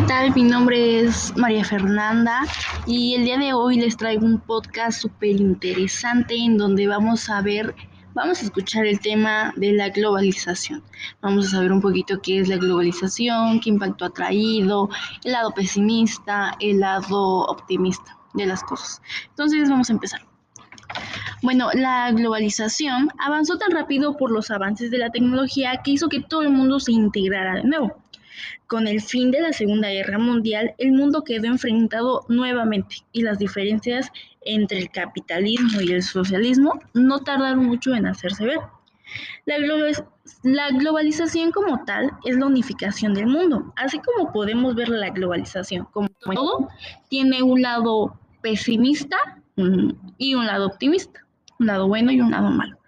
¿qué tal? Mi nombre es María Fernanda y el día de hoy les traigo un podcast súper interesante en donde vamos a ver, vamos a escuchar el tema de la globalización. Vamos a saber un poquito qué es la globalización, qué impacto ha traído, el lado pesimista, el lado optimista de las cosas. Entonces vamos a empezar. Bueno, la globalización avanzó tan rápido por los avances de la tecnología que hizo que todo el mundo se integrara de nuevo. Con el fin de la Segunda Guerra Mundial, el mundo quedó enfrentado nuevamente y las diferencias entre el capitalismo y el socialismo no tardaron mucho en hacerse ver. La, globalización como tal es la unificación del mundo, así como podemos ver la globalización como todo, tiene un lado pesimista mm, y un lado optimista, un lado bueno y un lado malo.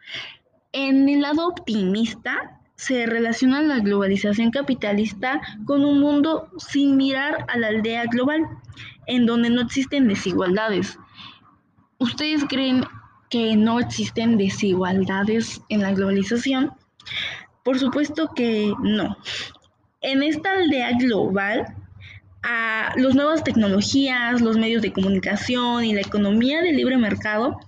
En el lado optimista se relaciona la globalización capitalista con un mundo sin mirar a la aldea global, en donde no existen desigualdades. ¿Ustedes creen que no existen desigualdades en la globalización? Por supuesto que no. En esta aldea global, a las nuevas tecnologías, los medios de comunicación y la economía del libre mercado,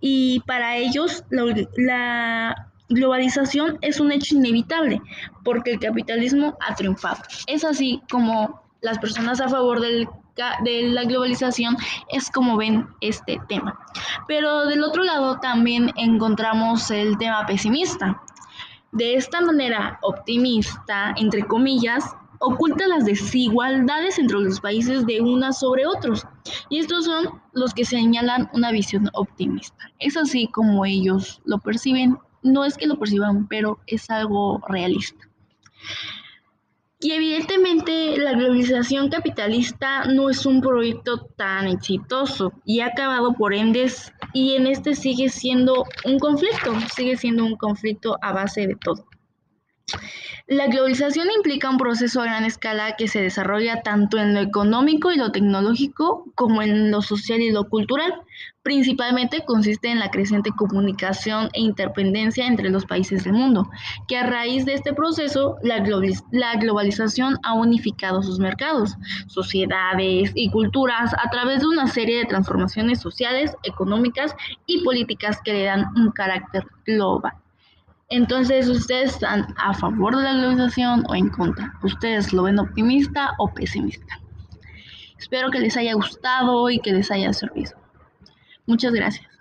y para ellos la globalización es un hecho inevitable porque el capitalismo ha triunfado. Es así como las personas a favor de la globalización es como ven este tema. Pero del otro lado también encontramos el tema pesimista. De esta manera optimista, entre comillas, oculta las desigualdades entre los países de unas sobre otros. Y estos son los que señalan una visión optimista. Es así como ellos lo perciben no es que lo perciban, pero es algo realista. Y evidentemente la globalización capitalista no es un proyecto tan exitoso y ha acabado por endes y en este sigue siendo un conflicto, sigue siendo un conflicto a base de todo. La globalización implica un proceso a gran escala que se desarrolla tanto en lo económico y lo tecnológico como en lo social y lo cultural. Principalmente consiste en la creciente comunicación e interdependencia entre los países del mundo, que a raíz de este proceso la, globalización ha unificado sus mercados, sociedades y culturas a través de una serie de transformaciones sociales, económicas y políticas que le dan un carácter global. Entonces, ¿ustedes están a favor de la globalización o en contra? ¿Ustedes lo ven optimista o pesimista? Espero que les haya gustado y que les haya servido. Muchas gracias.